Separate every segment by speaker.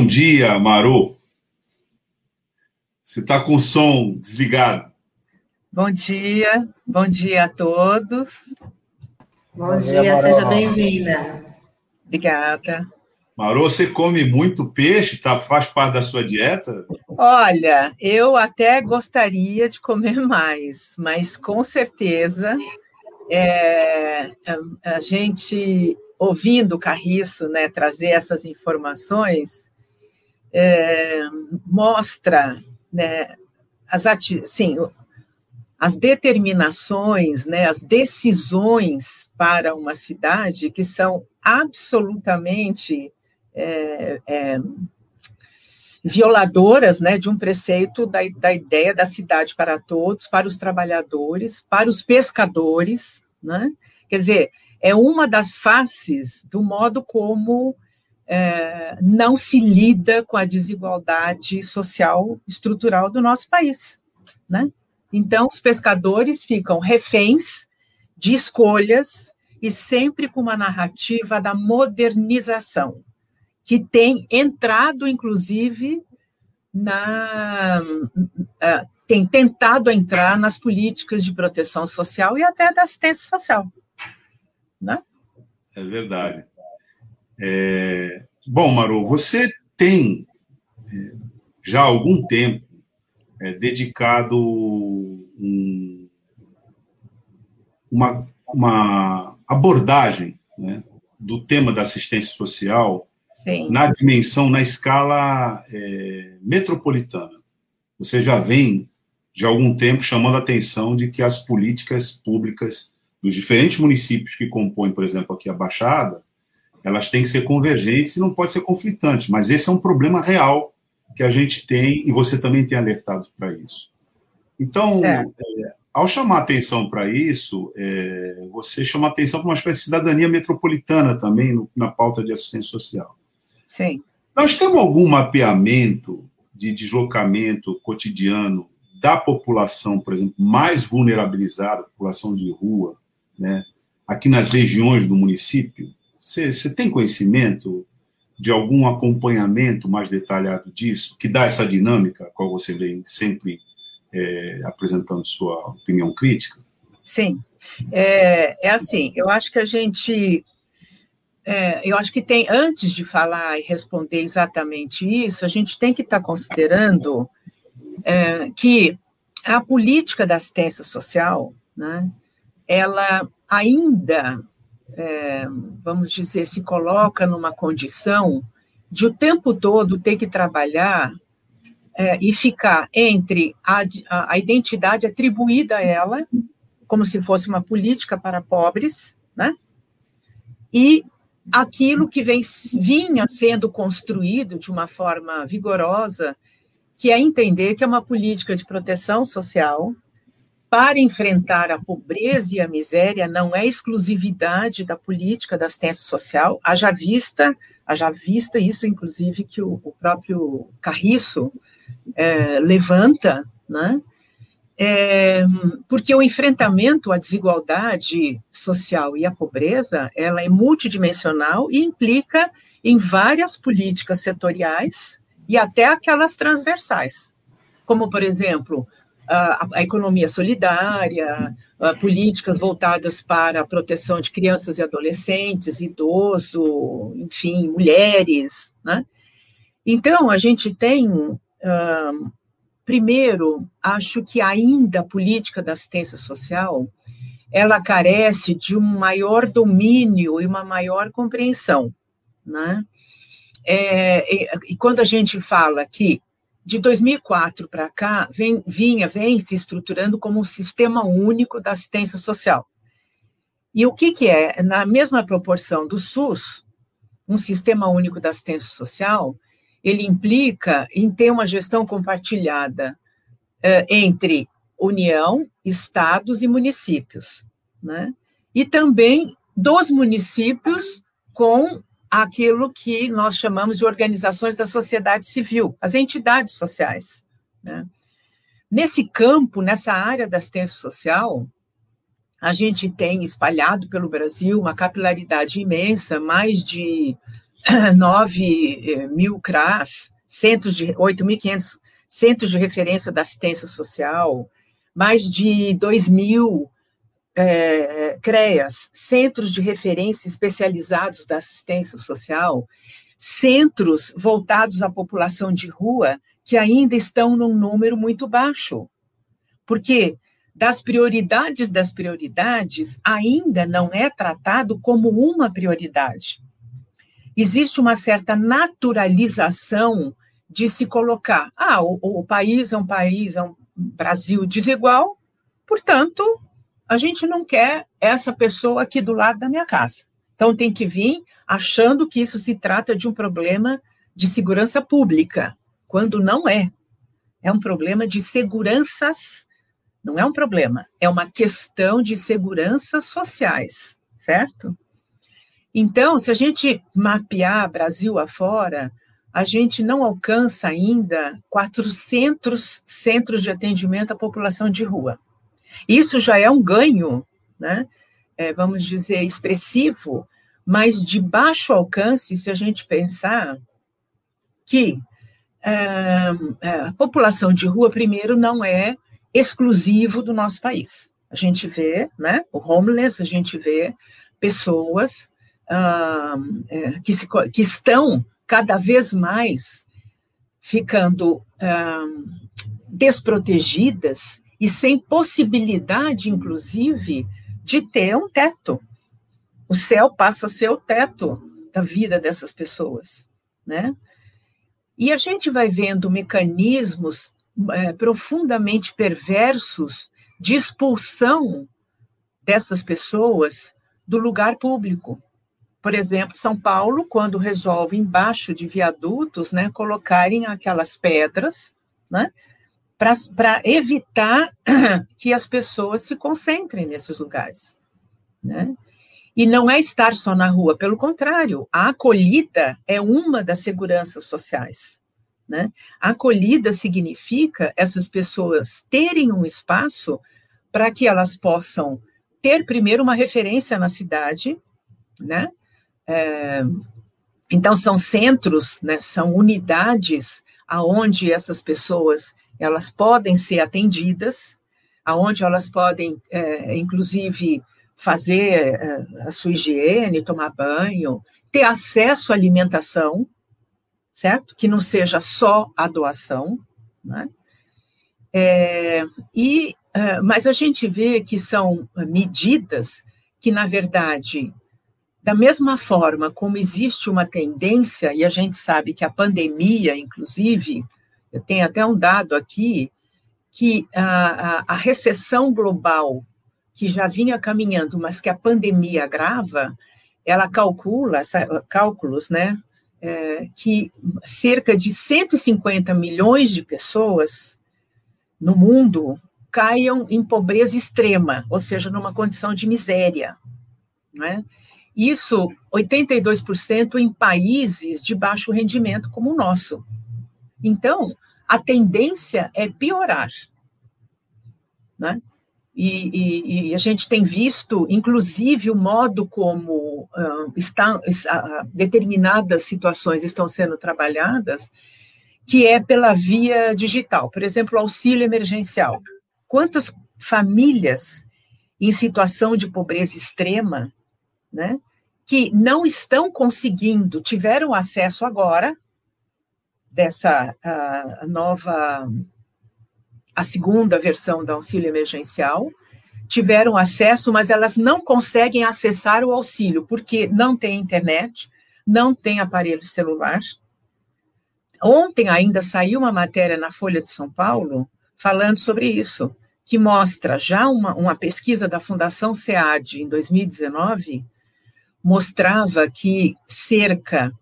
Speaker 1: Bom dia, Maru. Você está com o som desligado.
Speaker 2: Bom dia, bom dia a todos.
Speaker 3: Bom, bom dia, dia seja bem-vinda.
Speaker 2: Obrigada.
Speaker 1: Maru, você come muito peixe? Tá, faz parte da sua dieta?
Speaker 2: Olha, eu até gostaria de comer mais, mas com certeza é, a, gente ouvindo o Carriço né, trazer essas informações, é, mostra né, as, as determinações, né, as decisões para uma cidade que são absolutamente é, é, violadoras né, de um preceito da, da ideia da cidade para todos, para os trabalhadores, para os pescadores. Né? Quer dizer, é uma das faces do modo como é, não se lida com a desigualdade social estrutural do nosso país. Né? Então, os pescadores ficam reféns de escolhas e sempre com uma narrativa da modernização, que tem entrado, inclusive, na. Uh, tem tentado entrar nas políticas de proteção social e até da assistência social né?
Speaker 1: É verdade. É... Bom, Maru, você tem é, já há algum tempo é, dedicado um, uma, uma abordagem né, do tema da assistência social Sim. na dimensão, na escala é, metropolitana. Você já vem de algum tempo chamando a atenção de que as políticas públicas dos diferentes municípios que compõem, por exemplo, aqui a Baixada, elas têm que ser convergentes e não pode ser conflitante. Mas esse é um problema real que a gente tem e você também tem alertado para isso. Então, é, ao chamar atenção para isso, é, você chama atenção para uma espécie de cidadania metropolitana também no, na pauta de assistência social.
Speaker 2: Sim.
Speaker 1: Nós temos algum mapeamento de deslocamento cotidiano da população, por exemplo, mais vulnerabilizada, população de rua, né, aqui nas regiões do município? Você, tem conhecimento de algum acompanhamento mais detalhado disso, que dá essa dinâmica, qual você vem sempre é, apresentando sua opinião crítica?
Speaker 2: Sim. É, é assim, eu acho que a gente. É, eu acho que tem, antes de falar e responder exatamente isso, a gente tem que estar considerando é, que a política da assistência social, né, ela ainda, é, vamos dizer, se coloca numa condição de o tempo todo ter que trabalhar é, e ficar entre a, a, a, identidade atribuída a ela, como se fosse uma política para pobres, né? E aquilo que vem, vinha sendo construído de uma forma vigorosa, que é entender que é uma política de proteção social, para enfrentar a pobreza e a miséria não é exclusividade da política da assistência social, haja vista, haja vista isso, inclusive, que o, o próprio Carriço é, levanta, né? É, porque o enfrentamento à desigualdade social e à pobreza, ela é multidimensional e implica em várias políticas setoriais e até aquelas transversais, como, por exemplo, a, a economia solidária, a, políticas voltadas para a proteção de crianças e adolescentes, idoso, enfim, mulheres, né? Então, a gente tem, uh, primeiro, acho que ainda a política da assistência social, ela carece de um maior domínio e uma maior compreensão, né? É, e, e quando a gente fala que de 2004 para cá, vem, vinha, vem se estruturando como um sistema único da assistência social. E o que, que é? Na mesma proporção do SUS, um sistema único da assistência social, ele implica em ter uma gestão compartilhada eh, entre União, estados e municípios, né? E também dos municípios com aquilo que nós chamamos de organizações da sociedade civil, as entidades sociais. Né? Nesse campo, nessa área da assistência social, a gente tem espalhado pelo Brasil uma capilaridade imensa, mais de 9 eh, mil CRAS, de 8.500 centros de referência da assistência social, mais de 2 mil é, CREAS, centros de referência especializados da assistência social, centros voltados à população de rua, que ainda estão num número muito baixo. Porque das prioridades das prioridades, ainda não é tratado como uma prioridade. Existe uma certa naturalização de se colocar, ah, o, o país é um país, é um Brasil desigual, portanto, a gente não quer essa pessoa aqui do lado da minha casa. Então tem que vir achando que isso se trata de um problema de segurança pública, quando não é. É um problema de seguranças, não é um problema, é uma questão de seguranças sociais, certo? Então, se a gente mapear Brasil afora, a gente não alcança ainda 400 centros de atendimento à população de rua. Isso já é um ganho, né? É, vamos dizer, expressivo, mas de baixo alcance, se a gente pensar que é, é, a população de rua, primeiro, não é exclusivo do nosso país. A gente vê, né, o homeless, a gente vê pessoas uh, é, que, se, que estão cada vez mais ficando uh, desprotegidas e sem possibilidade, inclusive, de ter um teto. O céu passa a ser o teto da vida dessas pessoas, né? E a gente vai vendo mecanismos é, profundamente perversos de expulsão dessas pessoas do lugar público. Por exemplo, São Paulo, quando resolve embaixo de viadutos, né, colocarem aquelas pedras, né, para evitar que as pessoas se concentrem nesses lugares. Né? E não é estar só na rua, pelo contrário, a acolhida é uma das seguranças sociais. Né? A acolhida significa essas pessoas terem um espaço para que elas possam ter primeiro uma referência na cidade, né? É, então são centros, né? São unidades aonde essas pessoas elas podem ser atendidas, aonde elas podem, é, inclusive, fazer é, a sua higiene, tomar banho, ter acesso à alimentação, certo? Que não seja só a doação, né? É, e, é, mas a gente vê que são medidas que, na verdade, da mesma forma como existe uma tendência, e a gente sabe que a pandemia, inclusive, eu tenho até um dado aqui que a, a, a recessão global, que já vinha caminhando, mas que a pandemia agrava, ela calcula, cálculos, né, é, que cerca de 150 milhões de pessoas no mundo caiam em pobreza extrema, ou seja, numa condição de miséria. Né? Isso, 82% em países de baixo rendimento como o nosso. Então, a tendência é piorar. Né? E, e, e, a gente tem visto, inclusive, o modo como uh, está, uh, determinadas situações estão sendo trabalhadas, que é pela via digital. Por exemplo, auxílio emergencial. Quantas famílias em situação de pobreza extrema, né, que não estão conseguindo, tiveram acesso agora dessa nova, a segunda versão do auxílio emergencial, tiveram acesso, mas elas não conseguem acessar o auxílio, porque não tem internet, não tem aparelho celular. Ontem ainda saiu uma matéria na Folha de São Paulo falando sobre isso, que mostra já uma, uma pesquisa da Fundação SEAD em 2019, mostrava que cerca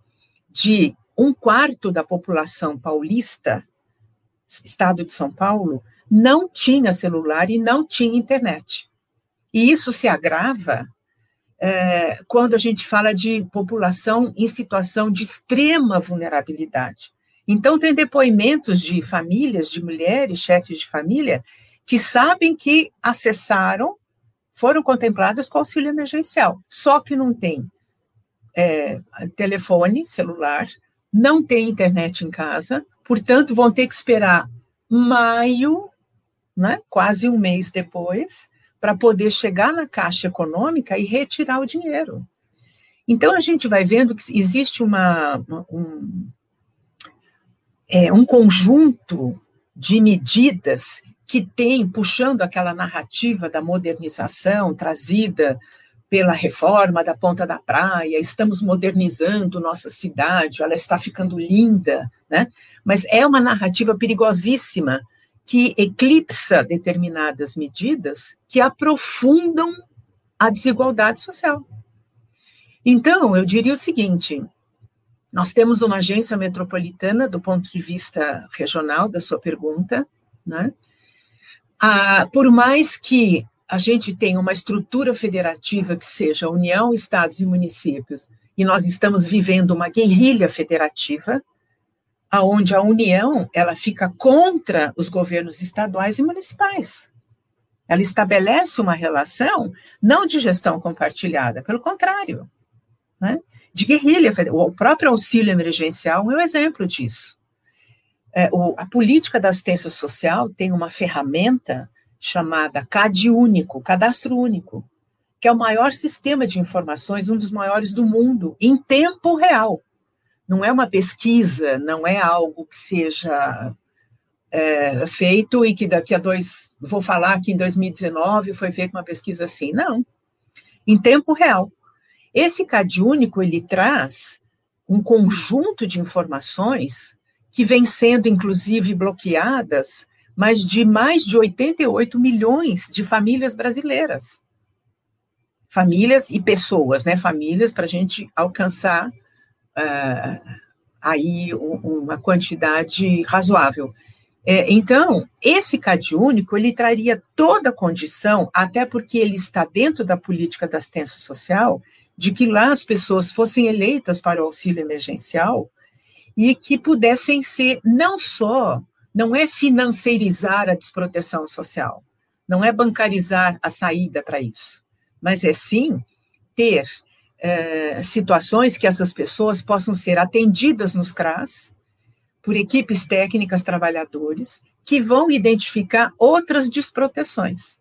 Speaker 2: de um quarto da população paulista, estado de São Paulo, não tinha celular e não tinha internet. E isso se agrava é, quando a gente fala de população em situação de extrema vulnerabilidade. Então, tem depoimentos de famílias, de mulheres, chefes de família, que sabem que acessaram, foram contempladas com auxílio emergencial, só que não tem é, telefone celular, não têm internet em casa, portanto, vão ter que esperar maio, né, quase um mês depois, para poder chegar na Caixa Econômica e retirar o dinheiro. Então, a gente vai vendo que existe uma, um, é, um conjunto de medidas que tem, puxando aquela narrativa da modernização trazida pela reforma da Ponta da Praia, estamos modernizando nossa cidade, ela está ficando linda, né? Mas é uma narrativa perigosíssima que eclipsa determinadas medidas que aprofundam a desigualdade social. Então, eu diria o seguinte: nós temos uma agência metropolitana do ponto de vista regional da sua pergunta, né? Ah, por mais que a gente tenha uma estrutura federativa que seja União, Estados e municípios, e nós estamos vivendo uma guerrilha federativa, aonde a União ela fica contra os governos estaduais e municipais. Ela estabelece uma relação não de gestão compartilhada, pelo contrário, né? de guerrilha. O próprio auxílio emergencial é um exemplo disso. É, o, a política da assistência social tem uma ferramenta chamada CAD único, cadastro único, que é o maior sistema de informações, um dos maiores do mundo, em tempo real. Não é uma pesquisa, não é algo que seja é, feito e que daqui a dois, vou falar que em 2019 foi feita uma pesquisa assim. Não, em tempo real. Esse CAD único, ele traz um conjunto de informações que vem sendo, inclusive, bloqueadas, mas de mais de 88 milhões de famílias brasileiras. Famílias e pessoas, né? Famílias para a gente alcançar uh, aí uma quantidade razoável. É, então, esse CAD único, ele traria toda a condição, até porque ele está dentro da política da assistência social, de que lá as pessoas fossem eleitas para o auxílio emergencial e que pudessem ser não só, não é financeirizar a desproteção social, não é bancarizar a saída para isso, mas é sim ter é, situações que essas pessoas possam ser atendidas nos CRAS por equipes técnicas, trabalhadores, que vão identificar outras desproteções.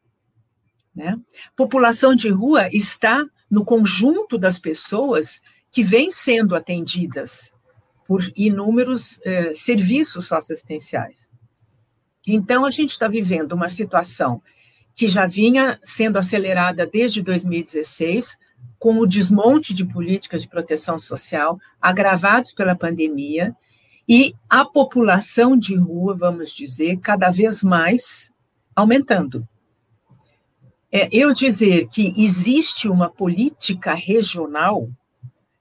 Speaker 2: Né? População de rua está no conjunto das pessoas que vêm sendo atendidas por inúmeros eh, serviços socioassistenciais. Então, a gente está vivendo uma situação que já vinha sendo acelerada desde 2016, com o desmonte de políticas de proteção social, agravados pela pandemia, e a população de rua, vamos dizer, cada vez mais aumentando. É, eu dizer que existe uma política regional,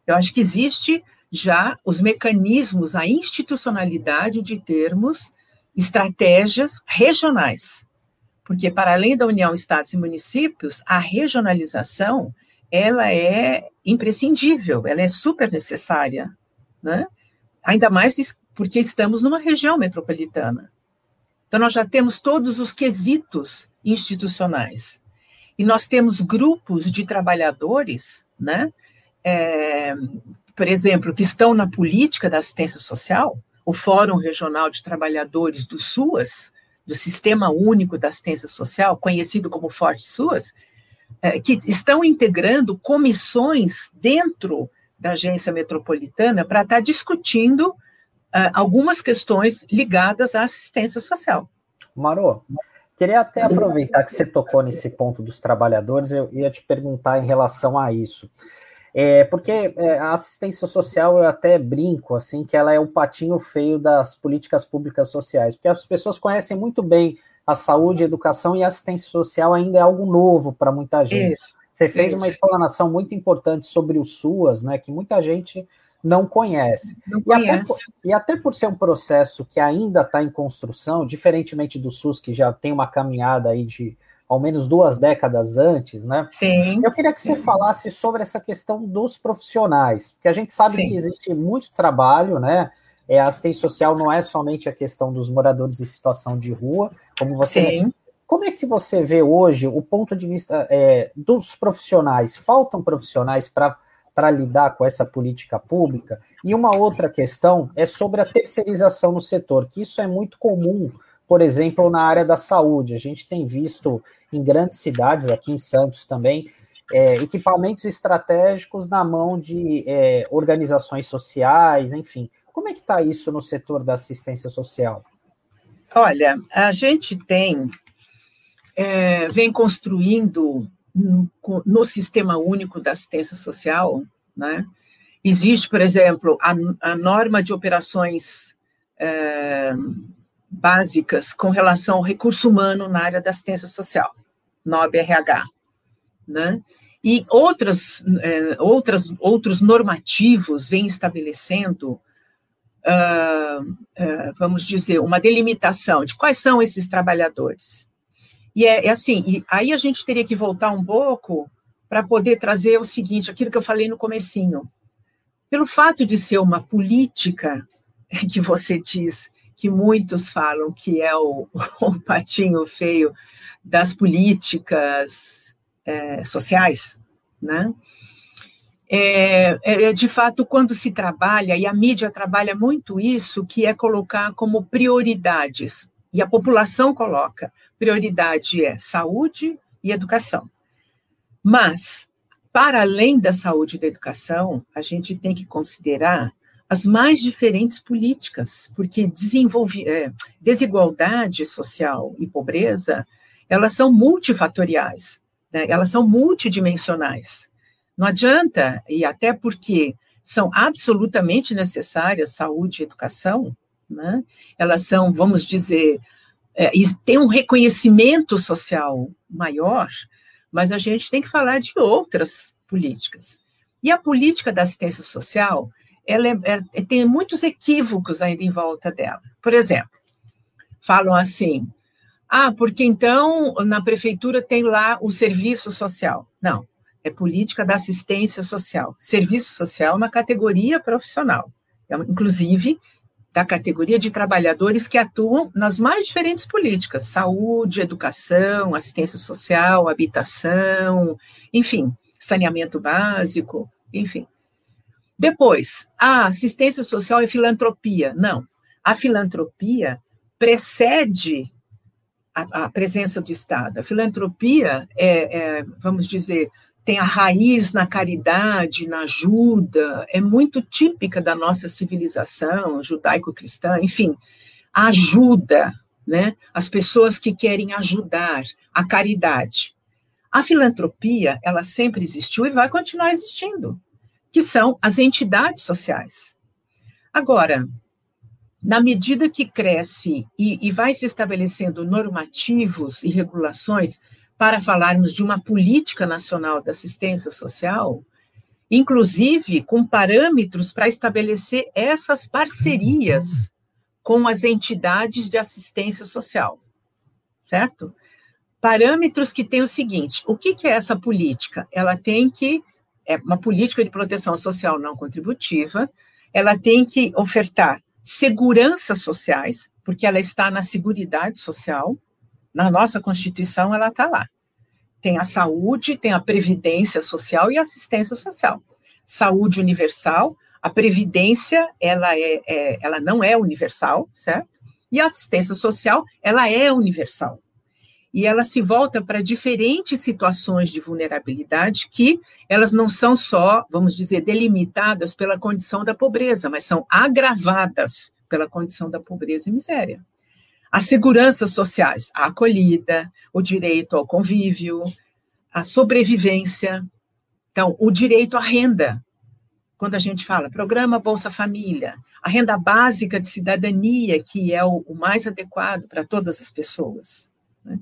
Speaker 2: eu acho que existe já os mecanismos, a institucionalidade de termos estratégias regionais. Porque, para além da União, Estados e Municípios, a regionalização ela é imprescindível, ela é super necessária, né? ainda mais porque estamos numa região metropolitana. Então, nós já temos todos os quesitos institucionais. E nós temos grupos de trabalhadores, né? É, por exemplo, que estão na política da assistência social, o Fórum Regional de Trabalhadores do SUAS, do Sistema Único da Assistência Social, conhecido como Forte SUAS, é, que estão integrando comissões dentro da agência metropolitana para estar discutindo uh, algumas questões ligadas à assistência social.
Speaker 4: Marô, Queria até aproveitar que você tocou nesse ponto dos trabalhadores, eu ia te perguntar em relação a isso. É, porque é, a assistência social, eu até brinco, assim, que ela é o patinho feio das políticas públicas sociais, porque as pessoas conhecem muito bem a saúde, a educação e a assistência social ainda é algo novo para muita gente. Isso, Você fez isso. uma explanação muito importante sobre o SUAS, né, que muita gente não conhece. Não e, Até por, e até por ser um processo que ainda está em construção, diferentemente do SUS, que já tem uma caminhada aí de ao menos duas décadas antes, né?
Speaker 2: Sim.
Speaker 4: Eu queria que você falasse sobre essa questão dos profissionais, porque a gente sabe Sim. que existe muito trabalho, né? É, a assistência social não é somente a questão dos moradores em situação de rua, como você. Sim. Como é que você vê hoje o ponto de vista é, dos profissionais? Faltam profissionais para para lidar com essa política pública? E uma outra questão é sobre a terceirização no setor, que isso é muito comum, por exemplo, na área da saúde. A gente tem visto em grandes cidades, aqui em Santos também, é, equipamentos estratégicos na mão de é, organizações sociais, enfim. Como é que está isso no setor da assistência social?
Speaker 2: Olha, a gente tem, é, vem construindo no, no, Sistema Único da Assistência Social, né? Existe, por exemplo, a, a norma de operações é, básicas com relação ao recurso humano na área da assistência social, NOBRH, né? E outras, é, outras, outros normativos vêm estabelecendo, uh, uh, vamos dizer, uma delimitação de quais são esses trabalhadores. E é, é assim, e aí a gente teria que voltar um pouco para poder trazer o seguinte, aquilo que eu falei no comecinho. Pelo fato de ser uma política que você diz que muitos falam que é o, o patinho feio das políticas é, sociais, né? É, é, é, de fato quando se trabalha, e a mídia trabalha muito isso, que é colocar como prioridades, e a população coloca, prioridade é saúde e educação. Mas, para além da saúde e da educação, a gente tem que considerar as mais diferentes políticas, porque desenvolve, é, desigualdade social e pobreza, elas são multifatoriais né? elas são multidimensionais. Não adianta, e até porque são absolutamente necessárias saúde e educação, né? elas são, vamos dizer, é, tem um reconhecimento social maior, mas a gente tem que falar de outras políticas. E a política da assistência social, ela é, é, tem muitos equívocos ainda em volta dela. Por exemplo, falam assim, ah, porque então na prefeitura tem lá o serviço social. Não, é política da assistência social. Serviço social é uma categoria profissional, é inclusive da categoria de trabalhadores que atuam nas mais diferentes políticas: saúde, educação, assistência social, habitação, enfim, saneamento básico, enfim. Depois, a assistência social é filantropia. Não, a filantropia precede a, a presença do Estado. A filantropia é, é, vamos dizer, tem a raiz na caridade, na ajuda, é muito típica da nossa civilização judaico-cristã, enfim, ajuda, né? As pessoas que querem ajudar, a caridade. A filantropia, ela sempre existiu e vai continuar existindo, que são as entidades sociais. Agora, na medida que cresce e, e vai se estabelecendo normativos e regulações para falarmos de uma política nacional da assistência social, inclusive com parâmetros para estabelecer essas parcerias com as entidades de assistência social, certo? Parâmetros que têm o seguinte: o que, que é essa política? Ela tem que, é uma política de proteção social não contributiva, ela tem que ofertar seguranças sociais, porque ela está na Seguridade Social, na nossa Constituição ela está lá. Tem a saúde, tem a previdência social e a assistência social. Saúde universal, a previdência ela, é, é ela não é universal, certo? E a assistência social, ela é universal. E ela se volta para diferentes situações de vulnerabilidade que elas não são só, vamos dizer, delimitadas pela condição da pobreza, mas são agravadas pela condição da pobreza e miséria. As seguranças sociais, a acolhida, o direito ao convívio, a sobrevivência, então, o direito à renda. Quando a gente fala programa Bolsa Família, a renda básica de cidadania, que é o, o mais adequado para todas as pessoas. Né?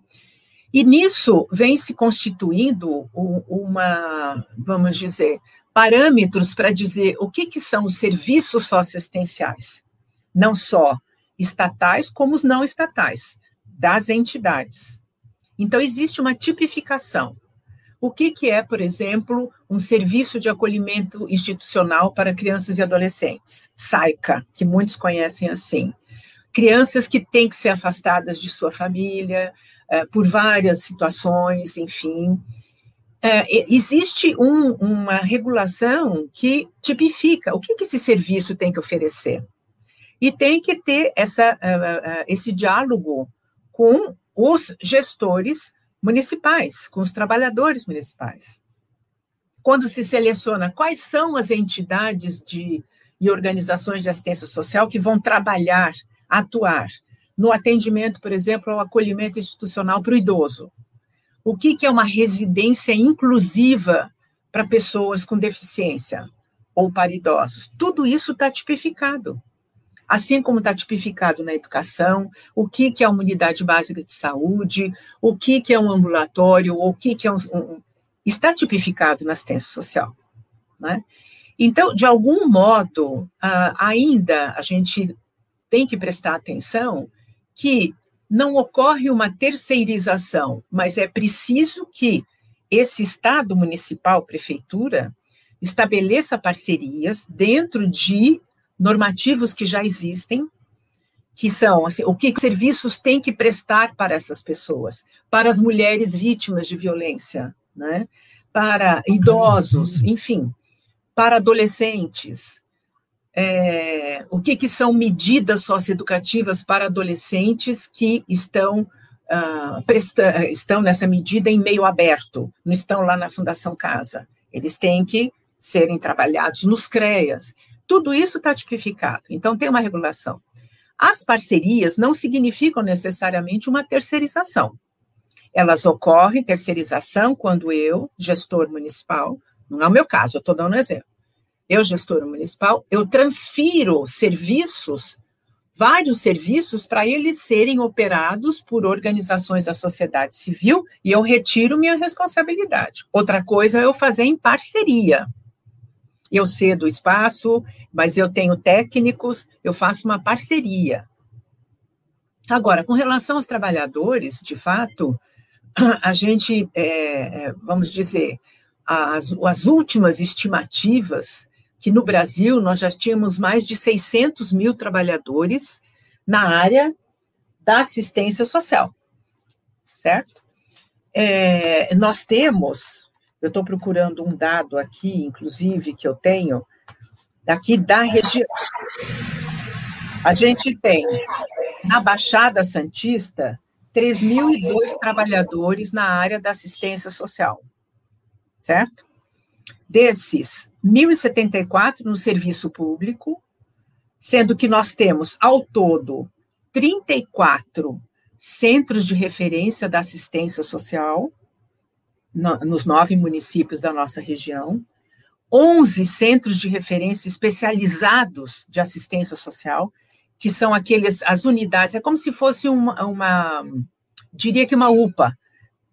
Speaker 2: E nisso vem se constituindo uma, vamos dizer, parâmetros para dizer o que, que são os serviços socioassistenciais, não só estatais, como os não estatais, das entidades. Então, existe uma tipificação. O que, que é, por exemplo, um serviço de acolhimento institucional para crianças e adolescentes? SAICA, que muitos conhecem assim. Crianças que têm que ser afastadas de sua família, por várias situações, enfim. é, existe um, uma regulação que tipifica o que, que esse serviço tem que oferecer. E tem que ter essa, esse diálogo com os gestores municipais, com os trabalhadores municipais. Quando se seleciona quais são as entidades de, e organizações de assistência social que vão trabalhar, atuar no atendimento, por exemplo, ao acolhimento institucional para o idoso. O que, que é uma residência inclusiva para pessoas com deficiência ou para idosos? Tudo isso está tipificado assim como está tipificado na educação, o que, que é uma unidade básica de saúde, o que, que é um ambulatório, o que, que é um, um está tipificado na assistência social. Né? Então, de algum modo, uh, ainda a gente tem que prestar atenção que não ocorre uma terceirização, mas é preciso que esse Estado municipal, prefeitura, estabeleça parcerias dentro de normativos que já existem, que são assim, o que serviços tem que prestar para essas pessoas, para as mulheres vítimas de violência, né? para idosos, enfim, para adolescentes. É, o que, que são medidas socioeducativas para adolescentes que estão, uh, presta, estão nessa medida em meio aberto, não estão lá na Fundação Casa. Eles têm que serem trabalhados nos CREAS. Tudo isso está tipificado, então tem uma regulação. As parcerias não significam necessariamente uma terceirização. Elas ocorrem, terceirização, quando eu, gestor municipal, não é o meu caso, eu estou dando um exemplo. Eu, gestor municipal, eu transfiro serviços, vários serviços, para eles serem operados por organizações da sociedade civil e eu retiro minha responsabilidade. Outra coisa é eu fazer em parceria eu cedo espaço, mas eu tenho técnicos, eu faço uma parceria. Agora, com relação aos trabalhadores, de fato, a gente, é, é, vamos dizer, as, as últimas estimativas, que no Brasil nós já tínhamos mais de 600 mil trabalhadores na área da assistência social, certo? É, nós temos eu estou procurando um dado aqui, inclusive, que eu tenho, daqui da região. A gente tem, na Baixada Santista, 3.002 trabalhadores na área da assistência social, certo? Desses, 1.074 no serviço público, sendo que nós temos, ao todo, 34 centros de referência da assistência social, no, nos nove municípios da nossa região, 11 centros de referência especializados de assistência social, que são aqueles, as unidades, é como se fosse uma, uma diria que uma UPA,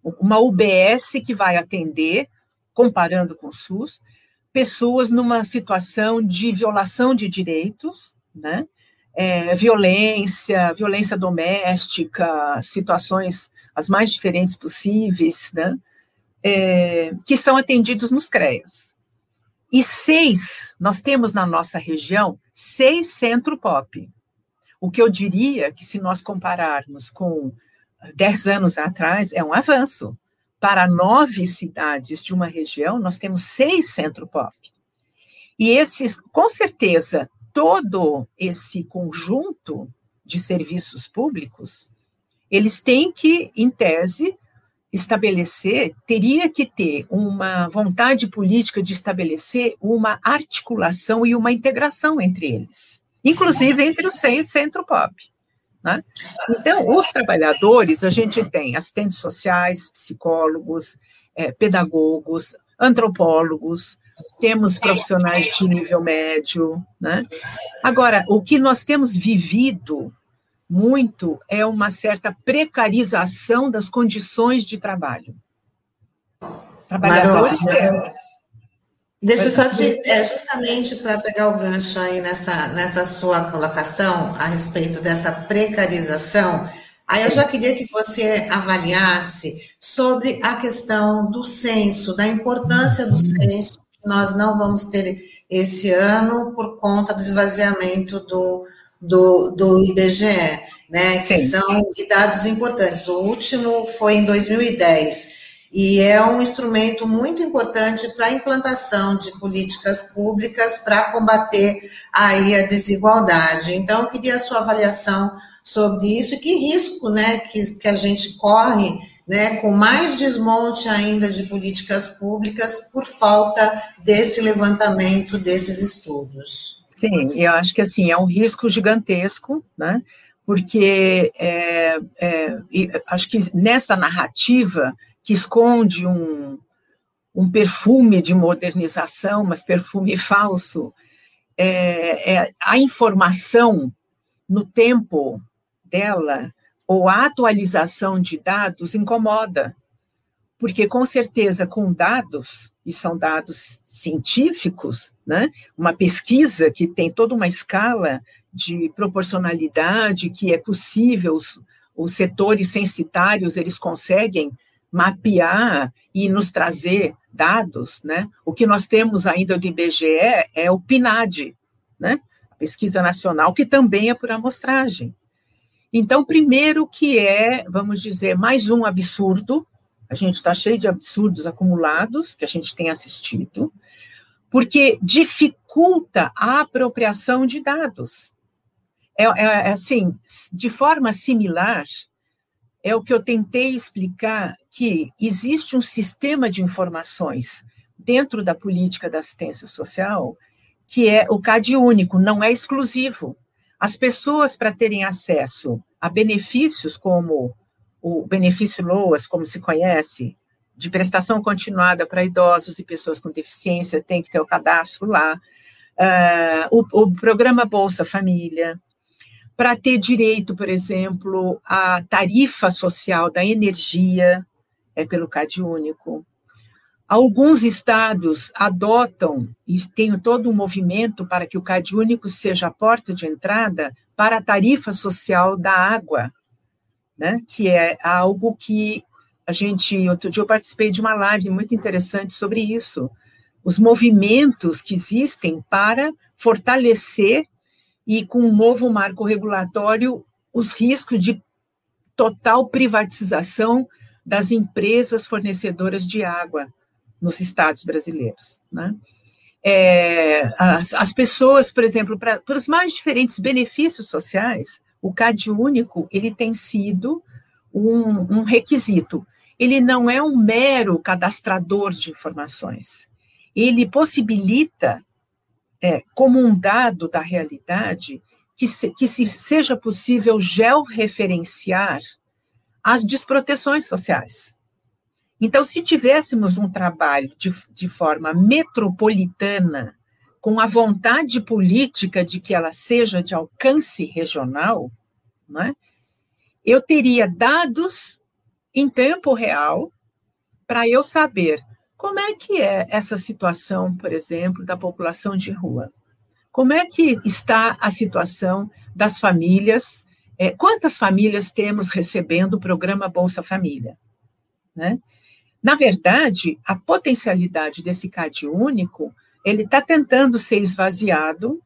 Speaker 2: uma UBS que vai atender, comparando com o SUS, pessoas numa situação de violação de direitos, né? É, violência, violência doméstica, situações as mais diferentes possíveis, né? é, que são atendidos nos CREAS. E seis, nós temos na nossa região, seis centro-pop. O que eu diria que, se nós compararmos com dez anos atrás, é um avanço. Para nove cidades de uma região, nós temos seis centro-pop. E esses, com certeza, todo esse conjunto de serviços públicos, eles têm que, em tese, estabelecer, teria que ter uma vontade política de estabelecer uma articulação e uma integração entre eles, inclusive entre os seis centro-pop. Né? Então, os trabalhadores, a gente tem assistentes sociais, psicólogos, é, pedagogos, antropólogos, temos profissionais de nível médio. Né? Agora, o que nós temos vivido muito é uma certa precarização das condições de trabalho.
Speaker 3: Trabalhadores temos. Deixa eu só te, é, justamente para pegar o gancho aí nessa, nessa sua colocação a respeito dessa precarização, aí eu já queria que você avaliasse sobre a questão do censo, da importância do censo, que nós não vamos ter esse ano por conta do esvaziamento do, do, do IBGE, né, que Sim. são dados importantes. O último foi em 2010. E é um instrumento muito importante para a implantação de políticas públicas para combater aí a desigualdade. Então, eu queria a sua avaliação sobre isso e que risco né, que, que a gente corre né, com mais desmonte ainda de políticas públicas por falta desse levantamento desses estudos.
Speaker 2: Sim, eu acho que assim é um risco gigantesco, né? Porque é, é, acho que nessa narrativa que esconde um, um perfume de modernização, mas perfume falso, é, é a informação no tempo dela ou a atualização de dados incomoda, porque com certeza com dados, e são dados científicos, né? uma pesquisa que tem toda uma escala de proporcionalidade, que é possível, os, os setores censitários, eles conseguem mapear e nos trazer dados, né? O que nós temos ainda do IBGE é o PNAD, né? Pesquisa Nacional, que também é por amostragem. Então, primeiro que é, vamos dizer, mais um absurdo, a gente está cheio de absurdos acumulados que a gente tem assistido, porque dificulta a apropriação de dados. É, é, é, assim, de forma similar, é o que eu tentei explicar que existe um sistema de informações dentro da política da assistência social que é o CAD único, não é exclusivo. As pessoas, para terem acesso a benefícios como o benefício LOAS, como se conhece, de prestação continuada para idosos e pessoas com deficiência, tem que ter o cadastro lá. Uh, o, o, programa Bolsa Família, para ter direito, por exemplo, à tarifa social da energia, é pelo CAD único. Alguns estados adotam e tem todo um movimento para que o CAD único seja a porta de entrada para a tarifa social da água, né? que é algo que a gente. Outro dia eu participei de uma live muito interessante sobre isso. Os movimentos que existem para fortalecer e, com um novo marco regulatório, os riscos de total privatização das empresas fornecedoras de água nos estados brasileiros. Né? É, as, as, pessoas, por exemplo, para os mais diferentes benefícios sociais, o CAD único ele tem sido um, um requisito. Ele não é um mero cadastrador de informações. Ele possibilita, é, como um dado da realidade, que, se, que se seja possível georreferenciar as desproteções sociais. Então, se tivéssemos um trabalho de, de forma metropolitana, com a vontade política de que ela seja de alcance regional, né, eu teria dados em tempo real para eu saber como é que é essa situação, por exemplo, da população de rua. Como é que está a situação das famílias? É, quantas famílias temos recebendo o programa Bolsa Família? Né? Na verdade, a potencialidade desse CAD único, ele está tentando ser esvaziado,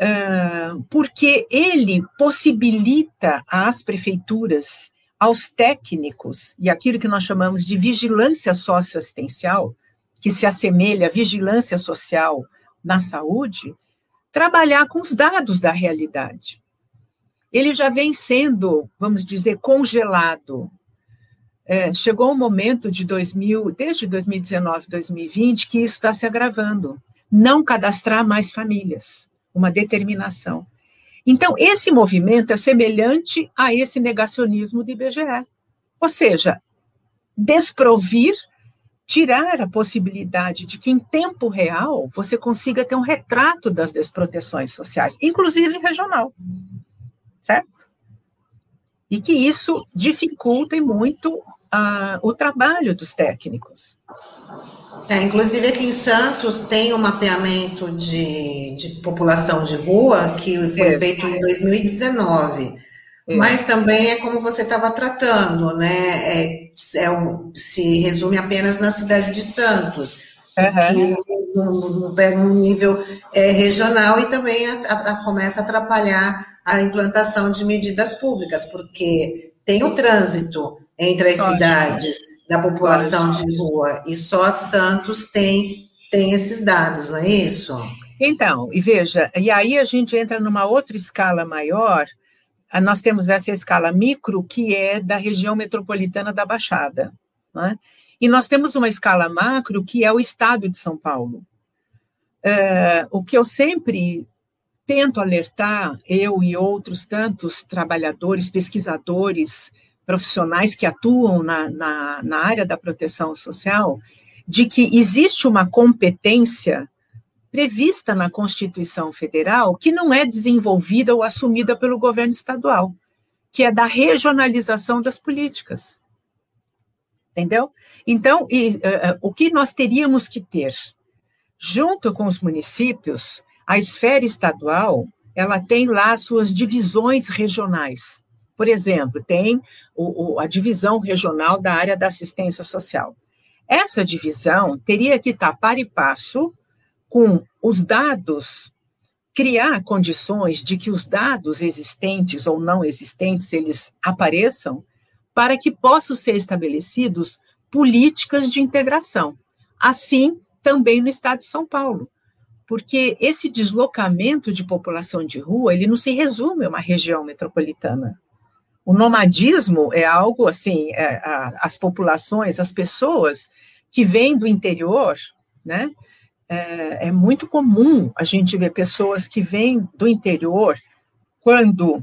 Speaker 2: uh, porque ele possibilita às prefeituras, aos técnicos, e aquilo que nós chamamos de vigilância socioassistencial, que se assemelha à vigilância social na saúde, trabalhar com os dados da realidade. Ele já vem sendo, vamos dizer, congelado é, chegou um momento de 2000, desde 2019, 2020, que isso está se agravando. Não cadastrar mais famílias, uma determinação. Então, esse movimento é semelhante a esse negacionismo do IBGE. Ou seja, desprovir, tirar a possibilidade de que, em tempo real, você consiga ter um retrato das desproteções sociais, inclusive regional. Certo? E que isso dificulta muito a, o trabalho dos técnicos.
Speaker 3: É, inclusive aqui em Santos tem um mapeamento de, de população de rua que foi é. feito em 2019. É. Mas também é como você estava tratando, né? É, é um, se resume apenas na cidade de Santos, uhum. que pega um nível é, regional e também a, a, começa a atrapalhar a implantação de medidas públicas, porque tem o trânsito entre as cidades da população de rua, e só Santos tem, tem esses dados, não é isso?
Speaker 2: Então, e veja, e aí a gente entra numa outra escala maior, nós temos essa escala micro, que é da região metropolitana da Baixada, né? e nós temos uma escala macro, que é o estado de São Paulo. É, o que eu sempre tento alertar, eu e outros tantos trabalhadores, pesquisadores, profissionais que atuam na, na, na área da proteção social, de que existe uma competência prevista na Constituição Federal que não é desenvolvida ou assumida pelo governo estadual, que é da regionalização das políticas. Entendeu? Então, e, uh, o que nós teríamos que ter? Junto com os municípios, a esfera estadual, ela tem lá suas divisões regionais. Por exemplo, tem o, o, a divisão regional da área da assistência social. Essa divisão teria que estar par e passo com os dados, criar condições de que os dados existentes ou não existentes, eles apareçam, para que possam ser estabelecidos políticas de integração. Assim, também no estado de São Paulo porque esse deslocamento de população de rua, ele não se resume a uma região metropolitana. O nomadismo é algo assim, é, a, as populações, as pessoas que vêm do interior, né? É, é muito comum a gente ver pessoas que vêm do interior quando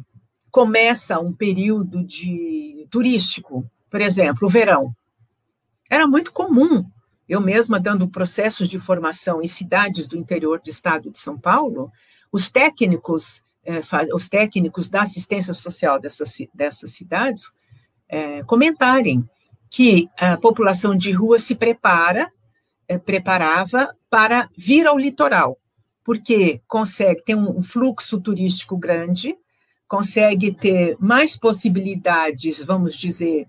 Speaker 2: começa um período de turístico, por exemplo, o verão. Era muito comum eu mesma dando processos de formação em cidades do interior do estado de São Paulo, os técnicos, é, os técnicos da assistência social dessas, dessas cidades é, comentarem que a população de rua se prepara, é, preparava para vir ao litoral, porque consegue ter um fluxo turístico grande, consegue ter mais possibilidades, vamos dizer,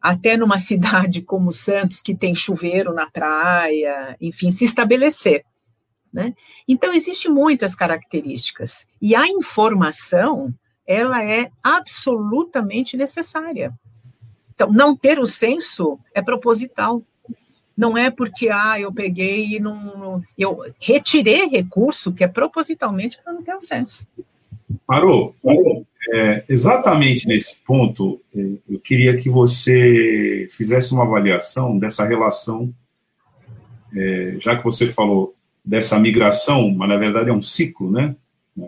Speaker 2: até numa cidade como Santos, que tem chuveiro na praia, enfim, se estabelecer. Né? Então, existem muitas características. E a informação, ela é absolutamente necessária. Então, não ter o censo é proposital. Não é porque, ah, eu peguei e não. Eu retirei recurso que é propositalmente para não ter o censo.
Speaker 1: Parou. Parou. É, exatamente nesse ponto, é, eu queria que você fizesse uma avaliação dessa relação, é, já que você falou dessa migração, mas na verdade é um ciclo, né?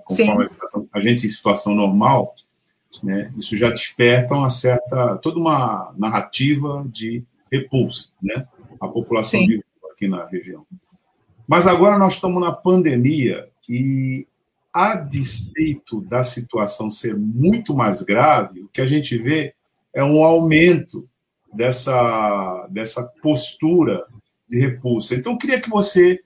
Speaker 1: Conforme a, a gente em situação normal, né, isso já desperta uma certa, toda uma narrativa de repulsa, né? A população vive aqui na região. Mas agora nós estamos na pandemia e a despeito da situação ser muito mais grave, o que a gente vê é um aumento dessa, dessa postura de repulsa. Então, eu queria que você,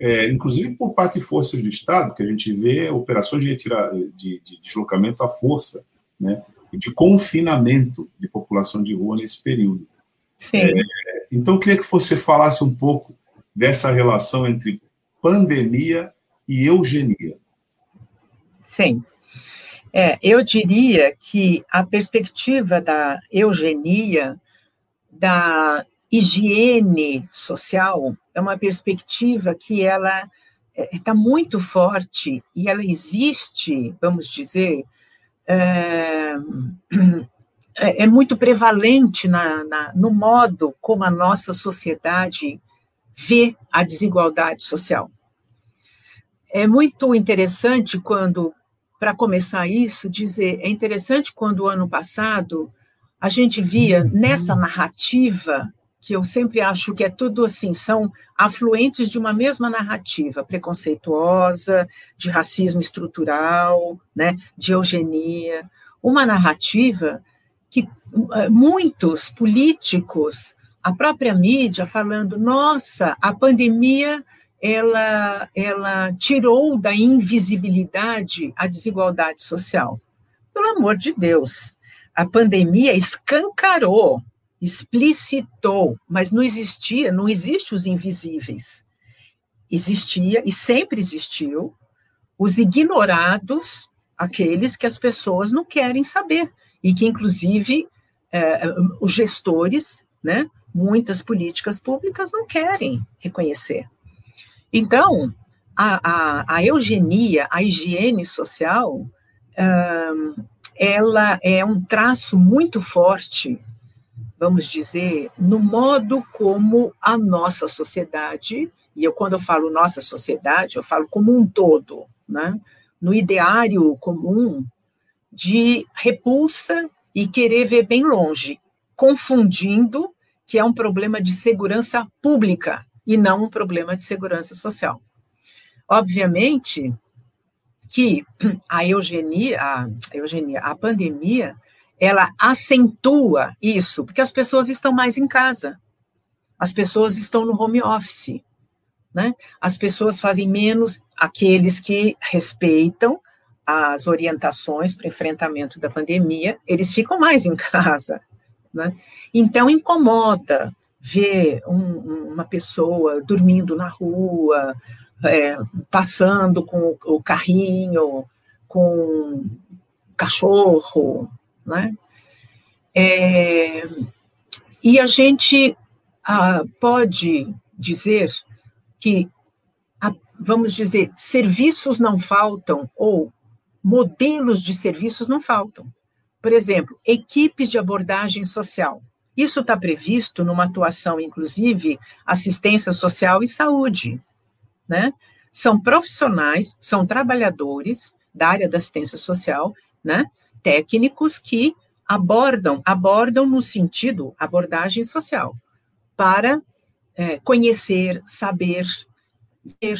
Speaker 1: é, inclusive por parte de forças do Estado, que a gente vê operações de, retira, de, de deslocamento à força, né, de confinamento de população de rua nesse período. É, então, eu queria que você falasse um pouco dessa relação entre pandemia e eugenia.
Speaker 2: Sim. É, eu diria que a perspectiva da eugenia, da higiene social, é uma perspectiva que ela está é, muito forte e ela existe, vamos dizer, é, é, é muito prevalente na, na, no modo como a nossa sociedade vê a desigualdade social. É muito interessante quando para começar isso, dizer, é interessante quando o ano passado a gente via nessa narrativa, que eu sempre acho que é tudo assim, são afluentes de uma mesma narrativa, preconceituosa, de racismo estrutural, né, de eugenia, uma narrativa que eh, muitos políticos, a própria mídia falando, nossa, a pandemia ela, ela tirou da invisibilidade a desigualdade social. Pelo amor de Deus, a pandemia escancarou, explicitou, mas não existia, não existe os invisíveis. Existia e sempre existiu os ignorados, aqueles que as pessoas não querem saber e que inclusive é, os gestores, né, muitas políticas públicas não querem reconhecer. Então, a, a, a eugenia, a higiene social, ela é um traço muito forte, vamos dizer, no modo como a nossa sociedade, e eu quando eu falo nossa sociedade, eu falo como um todo, né? no ideário comum de repulsa e querer ver bem longe, confundindo que é um problema de segurança pública e não um problema de segurança social. Obviamente que a eugenia, a, eugenia, a pandemia, ela acentua isso, porque as pessoas estão mais em casa, as pessoas estão no home office, né? As pessoas fazem menos aqueles que respeitam as orientações para enfrentamento da pandemia, eles ficam mais em casa. Né? Então, incomoda ver um, uma pessoa dormindo na rua, é, passando com o carrinho, com o cachorro, né? É, e a gente ah, pode dizer que, vamos dizer, serviços não faltam ou modelos de serviços não faltam. Por exemplo, equipes de abordagem social. Isso está previsto numa atuação, inclusive, assistência social e saúde. Né? São profissionais, são trabalhadores da área da assistência social, né? técnicos que abordam, abordam no sentido abordagem social, para é, conhecer, saber, ver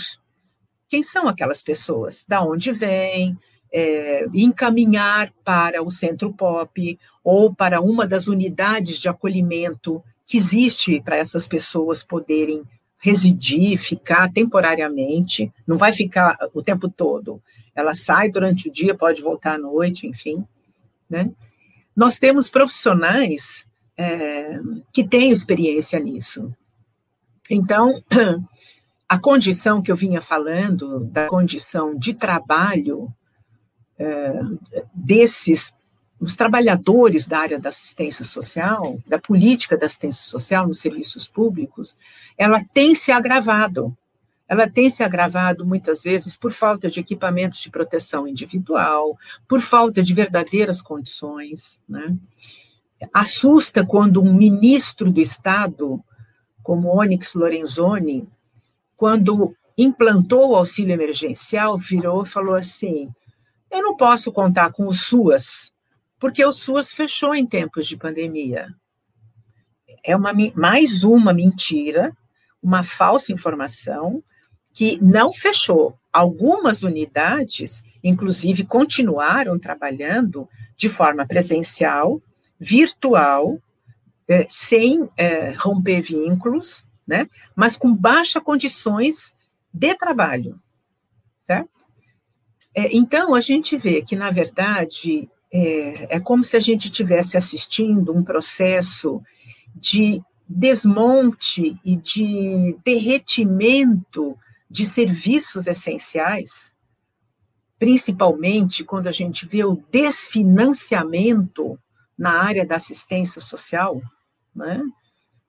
Speaker 2: quem são aquelas pessoas, da onde vêm, é, encaminhar para o centro pop ou para uma das unidades de acolhimento que existe para essas pessoas poderem residir, ficar temporariamente, não vai ficar o tempo todo. Ela sai durante o dia, pode voltar à noite, enfim. Né? Nós temos profissionais é, que têm experiência nisso. Então, a condição que eu vinha falando, da condição de trabalho desses os trabalhadores da área da assistência social, da política da assistência social nos serviços públicos, ela tem se agravado. Ela tem se agravado muitas vezes por falta de equipamentos de proteção individual, por falta de verdadeiras condições. Né? Assusta quando um ministro do Estado, como Onyx Lorenzoni, quando implantou o auxílio emergencial, virou e falou assim: eu não posso contar com o SUAS, porque o SUAS fechou em tempos de pandemia. É uma, mais uma mentira, uma falsa informação que não fechou. Algumas unidades, inclusive, continuaram trabalhando de forma presencial, virtual, é, sem é, romper vínculos, né? mas com baixas condições de trabalho? É, então, a gente vê que, na verdade, é, é como se a gente estivesse assistindo um processo de desmonte e de derretimento de serviços essenciais, principalmente quando a gente vê o desfinanciamento na área da assistência social, né?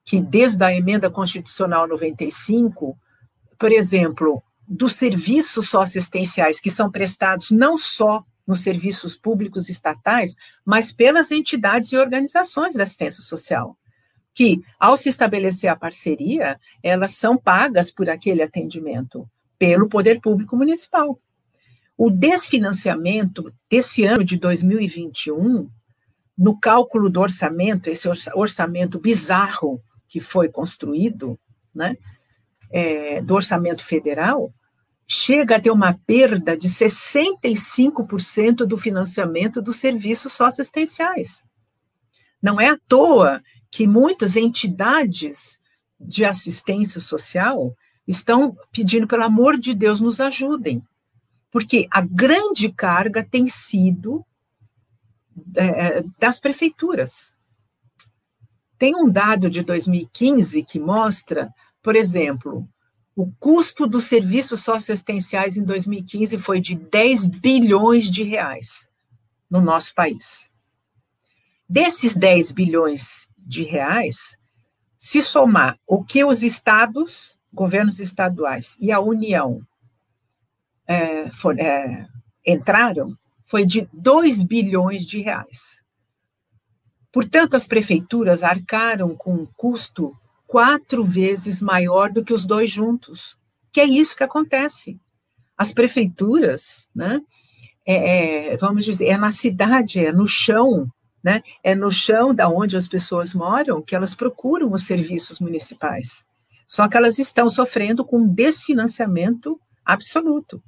Speaker 2: que desde a emenda constitucional 95, por exemplo, dos serviços socioassistenciais que são prestados não só nos serviços públicos estatais, mas pelas entidades e organizações da assistência social, que, ao se estabelecer a parceria, elas são pagas por aquele atendimento pelo poder público municipal. O desfinanciamento desse ano de 2021, no cálculo do orçamento, esse orçamento bizarro que foi construído, né, é, do orçamento federal, chega a ter uma perda de 65% do financiamento dos serviços socioassistenciais. Não é à toa que muitas entidades de assistência social estão pedindo, pelo amor de Deus, nos ajudem, porque a grande carga tem sido é, das prefeituras. Tem um dado de 2015 que mostra, por exemplo, o custo dos serviços socioassistenciais em 2015 foi de 10 bilhões de reais no nosso país. Desses 10 bilhões de reais, se somar o que os estados, governos estaduais e a União é, for, é, entraram, foi de 2 bilhões de reais. Portanto, as prefeituras arcaram com um custo quatro vezes maior do que os dois juntos, que é isso que acontece. As prefeituras, né, é, é, vamos dizer, é na cidade, é no chão, né, é no chão da onde as pessoas moram que elas procuram os serviços municipais. Só que elas estão sofrendo com um desfinanciamento absoluto.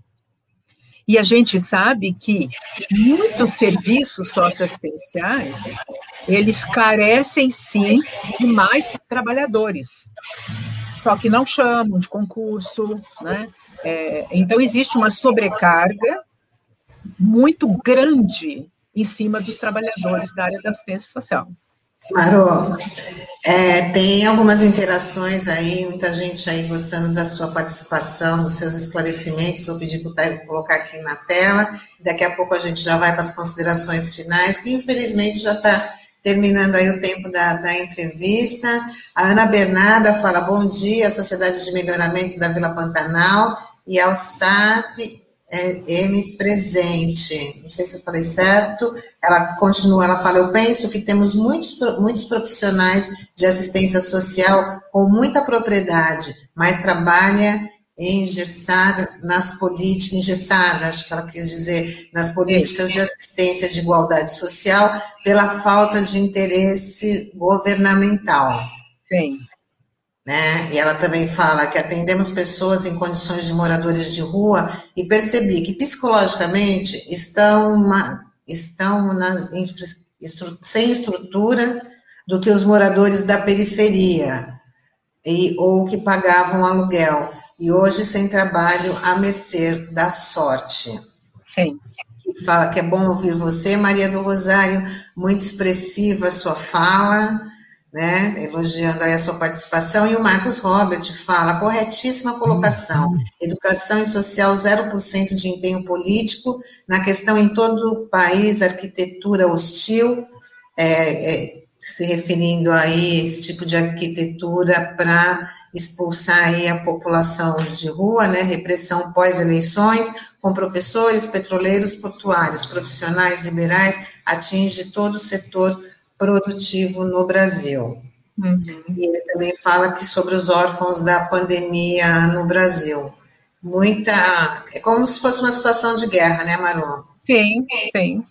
Speaker 2: E a gente sabe que muitos serviços socioassistenciais, eles carecem, sim, de mais trabalhadores. Só que não chamam de concurso, né? É, então, existe uma sobrecarga muito grande em cima dos trabalhadores da área da assistência social.
Speaker 3: Claro. É, tem algumas interações aí, muita gente aí gostando da sua participação, dos seus esclarecimentos. Vou pedir para o colocar aqui na tela. Daqui a pouco a gente já vai para as considerações finais, que infelizmente já está terminando aí o tempo da, da entrevista. A Ana Bernarda fala: bom dia, Sociedade de Melhoramento da Vila Pantanal e ao SAP M presente. Não sei se eu falei certo. Ela continua, ela fala: Eu penso que temos muitos, muitos profissionais de assistência social com muita propriedade, mas trabalha engessada nas políticas, engessada, acho que ela quis dizer, nas políticas de assistência de igualdade social pela falta de interesse governamental.
Speaker 2: Sim
Speaker 3: né? E ela também fala que atendemos pessoas em condições de moradores de rua e percebi que psicologicamente estão, uma, estão nas, estru, sem estrutura do que os moradores da periferia e, ou que pagavam aluguel e hoje sem trabalho a mercê da sorte.
Speaker 2: Sim.
Speaker 3: Fala que é bom ouvir você, Maria do Rosário, muito expressiva a sua fala né, elogiando aí a sua participação, e o Marcos Robert fala, corretíssima colocação, educação e social 0% de empenho político, na questão em todo o país, arquitetura hostil, é, é, se referindo aí esse tipo de arquitetura para expulsar aí a população de rua, né, repressão pós-eleições, com professores, petroleiros, portuários, profissionais liberais, atinge todo o setor produtivo no Brasil. Uhum. E ele também fala que sobre os órfãos da pandemia no Brasil. Muita. É como se fosse uma situação de guerra, né, Maru?
Speaker 2: Sim, sim.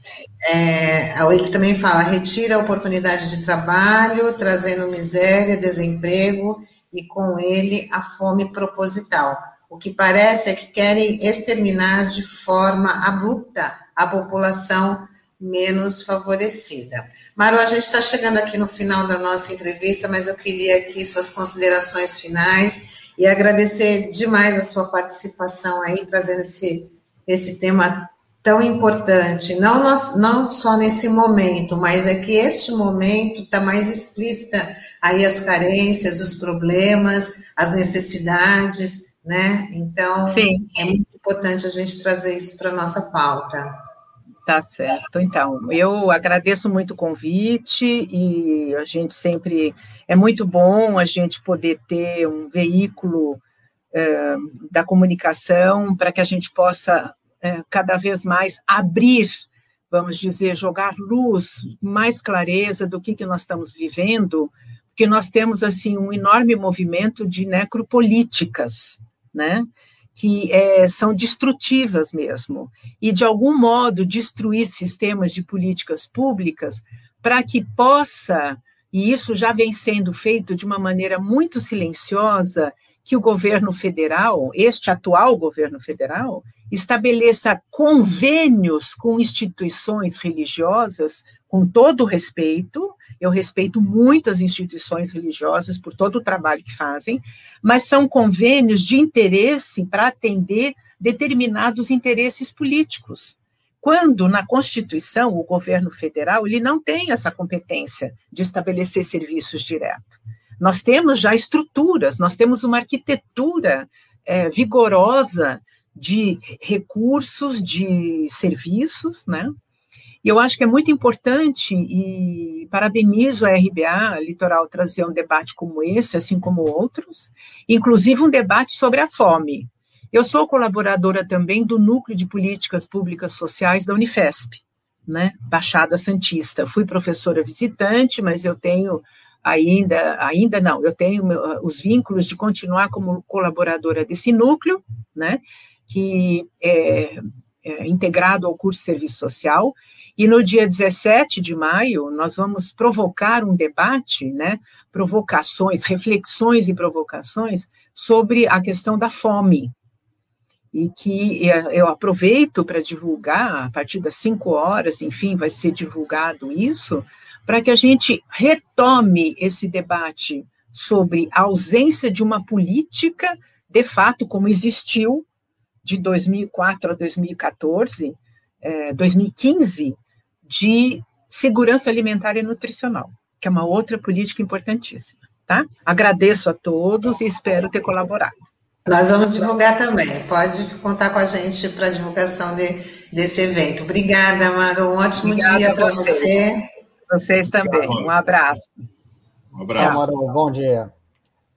Speaker 3: É, ele também fala: retira a oportunidade de trabalho, trazendo miséria, desemprego e com ele a fome proposital. O que parece é que querem exterminar de forma abrupta a população menos favorecida. Maru, a gente está chegando aqui no final da nossa entrevista, mas eu queria aqui suas considerações finais e agradecer demais a sua participação aí, trazendo esse, esse tema tão importante, não, nós, não só nesse momento, mas é que este momento está mais explícita aí as carências, os problemas, as necessidades, né? Então, Sim. é muito importante a gente trazer isso para a nossa pauta.
Speaker 2: Tá certo. Então, eu agradeço muito o convite e a gente sempre. É muito bom a gente poder ter um veículo é, da comunicação para que a gente possa é, cada vez mais abrir, vamos dizer, jogar luz, mais clareza do que, que nós estamos vivendo, porque nós temos, assim, um enorme movimento de necropolíticas, né? Que é, são destrutivas mesmo, e de algum modo destruir sistemas de políticas públicas para que possa, e isso já vem sendo feito de uma maneira muito silenciosa, que o governo federal, este atual governo federal, estabeleça convênios com instituições religiosas, com todo respeito, eu respeito muito as instituições religiosas por todo o trabalho que fazem, mas são convênios de interesse para atender determinados interesses políticos. Quando na Constituição o governo federal ele não tem essa competência de estabelecer serviços diretos. Nós temos já estruturas, nós temos uma arquitetura é, vigorosa de recursos, de serviços, né? E eu acho que é muito importante, e parabenizo a RBA, a Litoral, trazer um debate como esse, assim como outros, inclusive um debate sobre a fome. Eu sou colaboradora também do Núcleo de Políticas Públicas Sociais da Unifesp, né, Baixada Santista. Fui professora visitante, mas eu tenho ainda, ainda não, eu tenho os vínculos de continuar como colaboradora desse núcleo, né, que é, é integrado ao curso de serviço social, e no dia 17 de maio, nós vamos provocar um debate, né, provocações, reflexões e provocações sobre a questão da fome. E que eu aproveito para divulgar, a partir das 5 horas, enfim, vai ser divulgado isso, para que a gente retome esse debate sobre a ausência de uma política, de fato, como existiu de 2004 a 2014, 2015, de segurança alimentar e nutricional, que é uma outra política importantíssima, tá? Agradeço a todos e espero ter colaborado.
Speaker 3: Nós vamos divulgar também, pode contar com a gente para a divulgação de, desse evento. Obrigada, Mara, um ótimo Obrigada dia para você.
Speaker 2: Vocês também, um abraço.
Speaker 4: Um abraço. Tchau, Bom dia.